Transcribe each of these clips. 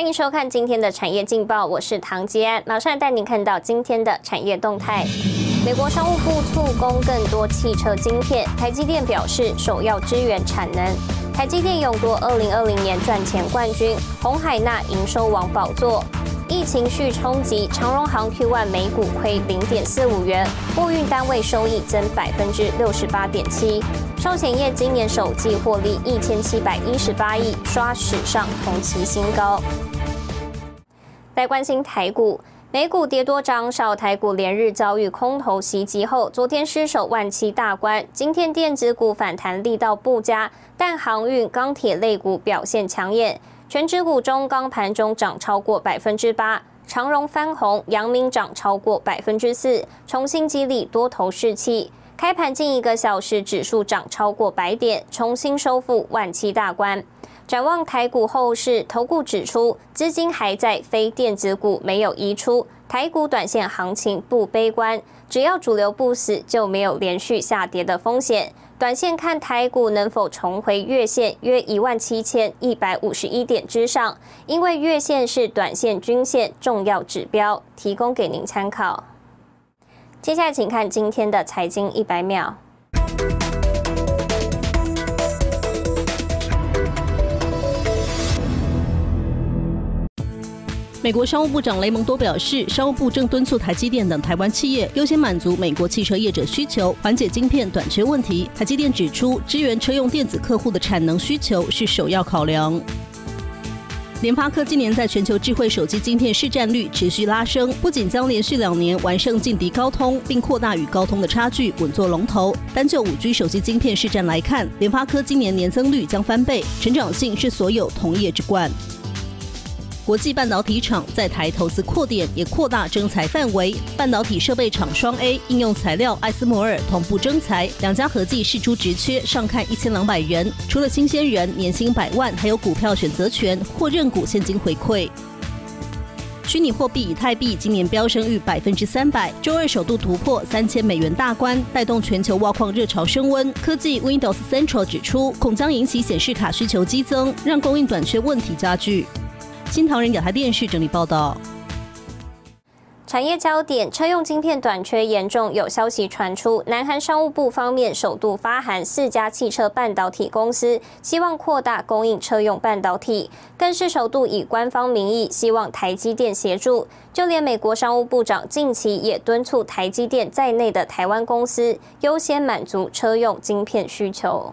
欢迎收看今天的产业劲报，我是唐吉安，马上带您看到今天的产业动态。美国商务部促供更多汽车晶片，台积电表示首要支援产能。台积电勇夺二零二零年赚钱冠军，红海纳营收王宝座。疫情续冲击，长荣航 Q1 每股亏零点四五元，货运单位收益增百分之六十八点七。寿险业今年首季获利一千七百一十八亿，刷史上同期新高。来关心台股，美股跌多涨少，台股连日遭遇空头袭击后，昨天失守万七大关。今天电子股反弹力道不佳，但航运、钢铁类股表现抢眼。全指股中，钢盘中涨超过百分之八，长荣翻红，阳明涨超过百分之四，重新激励多头士气。开盘近一个小时，指数涨超过百点，重新收复万七大关。展望台股后市，投顾指出，资金还在非电子股没有移出，台股短线行情不悲观，只要主流不死，就没有连续下跌的风险。短线看台股能否重回月线约一万七千一百五十一点之上，因为月线是短线均线重要指标，提供给您参考。接下来请看今天的财经一百秒。美国商务部长雷蒙多表示，商务部正敦促台积电等台湾企业优先满足美国汽车业者需求，缓解晶片短缺问题。台积电指出，支援车用电子客户的产能需求是首要考量。联发科今年在全球智慧手机晶片市占率持续拉升，不仅将连续两年完胜劲敌高通，并扩大与高通的差距，稳坐龙头。单就五 G 手机晶片市占来看，联发科今年年增率将翻倍，成长性是所有同业之冠。国际半导体厂在台投资扩点，也扩大征才范围。半导体设备厂双 A 应用材料艾斯摩尔同步征才，两家合计释出职缺，上看一千两百元。除了新鲜人年薪百万，还有股票选择权或认股现金回馈。虚拟货币以太币今年飙升逾百分之三百，周二首度突破三千美元大关，带动全球挖矿热潮升温。科技 Windows Central 指出，恐将引起显示卡需求激增，让供应短缺问题加剧。新唐人亚太电视整理报道。产业焦点：车用晶片短缺严重，有消息传出，南韩商务部方面首度发函四家汽车半导体公司，希望扩大供应车用半导体，更是首度以官方名义希望台积电协助。就连美国商务部长近期也敦促台积电在内的台湾公司优先满足车用晶片需求。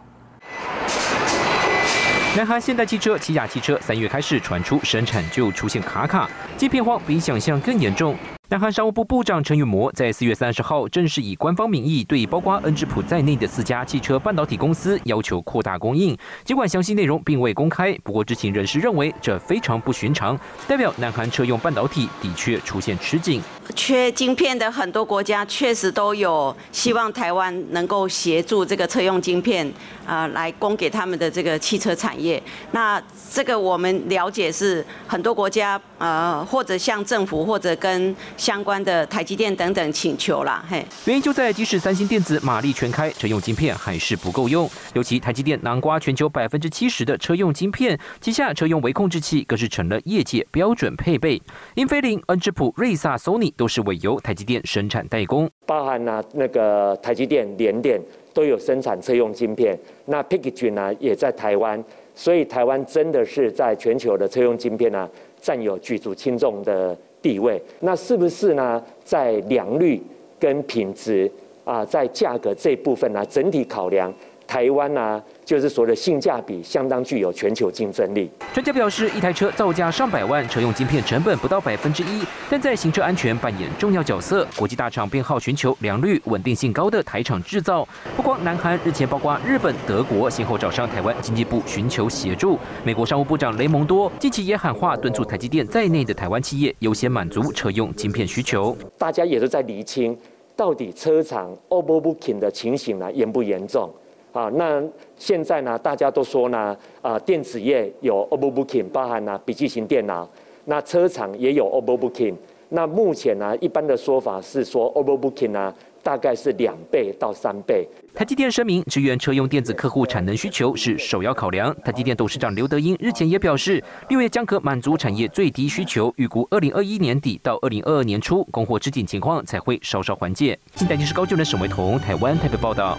南韩现代汽车、起亚汽车三月开始传出生产就出现卡卡，晶片荒比想象更严重。南韩商务部部长陈宇模在四月三十号正式以官方名义对包括恩智浦在内的四家汽车半导体公司要求扩大供应。尽管详细内容并未公开，不过知情人士认为这非常不寻常，代表南韩车用半导体的确出现吃紧。缺晶片的很多国家确实都有希望台湾能够协助这个车用晶片，啊，来供给他们的这个汽车产业。那这个我们了解是很多国家，呃，或者向政府或者跟相关的台积电等等请求啦，嘿。原因就在即使三星电子马力全开，车用晶片还是不够用。尤其台积电南瓜全球百分之七十的车用晶片，旗下车用微控制器更是成了业界标准配备。英飞凌、恩智浦、瑞萨、Sony 都是委由台积电生产代工，包含呢那个台积电、联电都有生产车用晶片。那 p i c k g 呢也在台湾，所以台湾真的是在全球的车用晶片呢占有举足轻重的。地位，那是不是呢？在良率跟品质啊，在价格这部分呢，整体考量，台湾呢？就是说的性价比相当具有全球竞争力。专家表示，一台车造价上百万，车用晶片成本不到百分之一，但在行车安全扮演重要角色。国际大厂偏好寻求良率、稳定性高的台厂制造。不光南韩，日前包括日本、德国先后找上台湾经济部寻求协助。美国商务部长雷蒙多近期也喊话，敦促台积电在内的台湾企业优先满足车用晶片需求。大家也都在厘清，到底车厂 overbooking 的情形呢严不严重？啊，那现在呢，大家都说呢，啊，电子业有 overbooking，包含呢笔记型电脑，那车厂也有 overbooking。那目前呢，一般的说法是说 overbooking 呢。大概是两倍到三倍。台积电声明，支援车用电子客户产能需求是首要考量。台积电董事长刘德英日前也表示，六月将可满足产业最低需求，预估二零二一年底到二零二二年初供货吃紧情况才会稍稍缓解。近代电视高就能沈维彤台湾台北报道。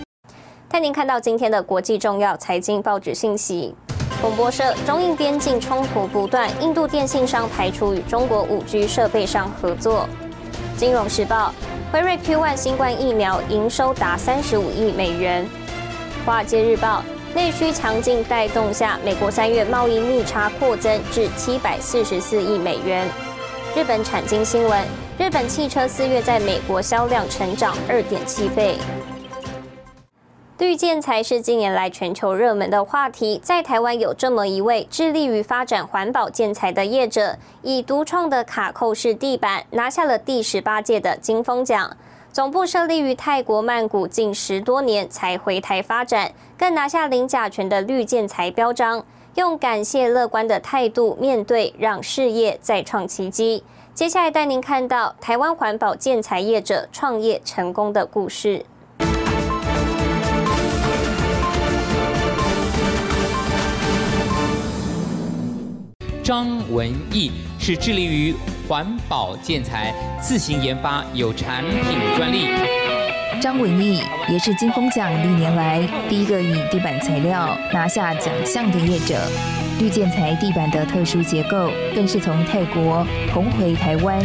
带您看到今天的国际重要财经报纸信息。广播社：中印边境冲突不断，印度电信商排除与中国五 G 设备商合作。金融时报：辉瑞 Q1 新冠疫苗营收达三十五亿美元。华尔街日报：内需强劲带动下，美国三月贸易逆差扩增至七百四十四亿美元。日本产经新闻：日本汽车四月在美国销量成长二点七倍。绿建材是近年来全球热门的话题，在台湾有这么一位致力于发展环保建材的业者，以独创的卡扣式地板拿下了第十八届的金风奖。总部设立于泰国曼谷，近十多年才回台发展，更拿下零甲醛的绿建材标章，用感谢乐观的态度面对，让事业再创奇迹。接下来带您看到台湾环保建材业者创业成功的故事。张文义是致力于环保建材，自行研发有产品专利。张文义也是金风奖历年来第一个以地板材料拿下奖项的业者。绿建材地板的特殊结构，更是从泰国红回台湾。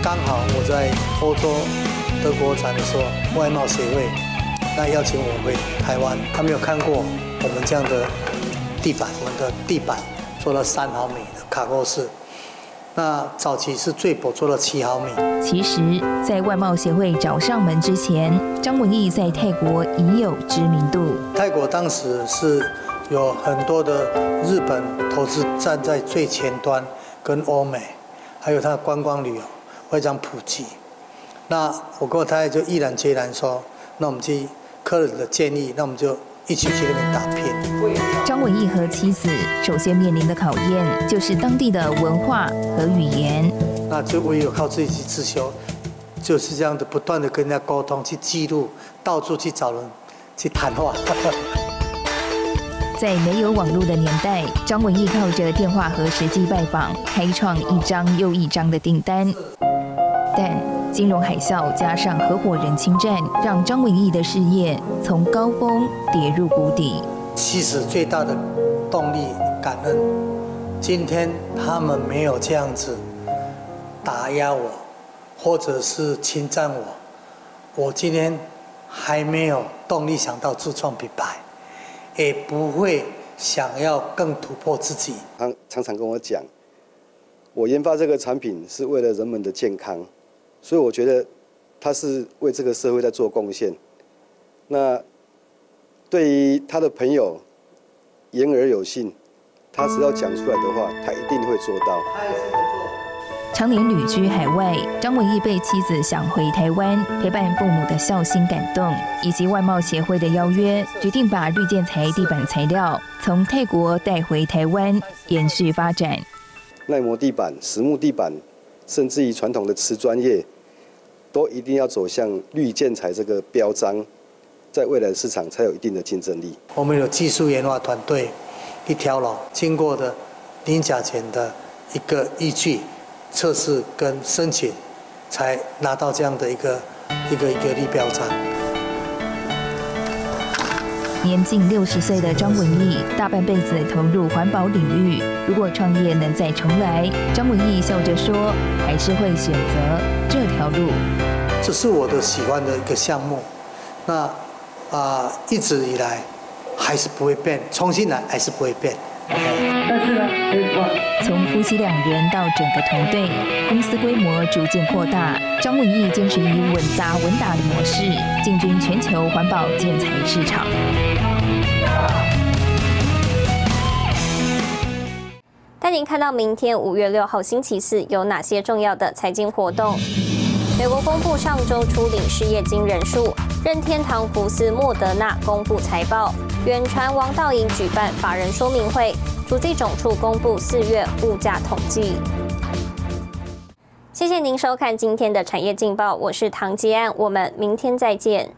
刚好我在欧洲德国展的时候，外贸协会那邀请我回台湾，他没有看过我们这样的地板，我们的地板。做了三毫米的卡扣式，那早期是最薄做了七毫米。其实，在外贸协会找上门之前，张文义在泰国已有知名度。泰国当时是有很多的日本投资站在最前端，跟欧美，还有它的观光旅游非常普及。那我跟我太太就毅然决然说，那我们去客人的建议，那我们就。一起去那边打拼。张文义和妻子首先面临的考验就是当地的文化和语言。那就唯有靠自己去自修，就是这样的不断的跟人家沟通，去记录，到处去找人去谈话。在没有网络的年代，张文义靠着电话和实际拜访，开创一张又一张的订单。但金融海啸加上合伙人侵占，让张文义的事业从高峰跌入谷底。其实最大的动力感恩，今天他们没有这样子打压我，或者是侵占我，我今天还没有动力想到自创品牌，也不会想要更突破自己。他常常跟我讲，我研发这个产品是为了人们的健康。所以我觉得他是为这个社会在做贡献。那对于他的朋友言而有信，他只要讲出来的话，他一定会做到。常年旅居海外，张文义被妻子想回台湾陪伴父母的孝心感动，以及外贸协会的邀约，决定把绿建材地板材料从泰国带回台湾，延续发展。耐磨地板、实木地板，甚至于传统的瓷砖业。都一定要走向绿建材这个标章，在未来的市场才有一定的竞争力。我们有技术研发团队，一条龙经过的零甲醛的一个依据测试跟申请，才拿到这样的一个一个一个绿标章。年近六十岁的张文义，大半辈子投入环保领域。如果创业能再重来，张文义笑着说，还是会选择这条路。这是我的喜欢的一个项目，那啊一直以来还是不会变，重新来还是不会变。但是呢，从夫妻两人到整个团队，公司规模逐渐扩大。张文义坚持以稳扎稳打的模式，进军全球环保建材市场。带您看到明天五月六号星期四有哪些重要的财经活动。美国公布上周初领失业金人数，任天堂、福斯、莫德纳公布财报，远传、王道营举办法人说明会，主计总处公布四月物价统计。谢谢您收看今天的产业劲报，我是唐吉安，我们明天再见。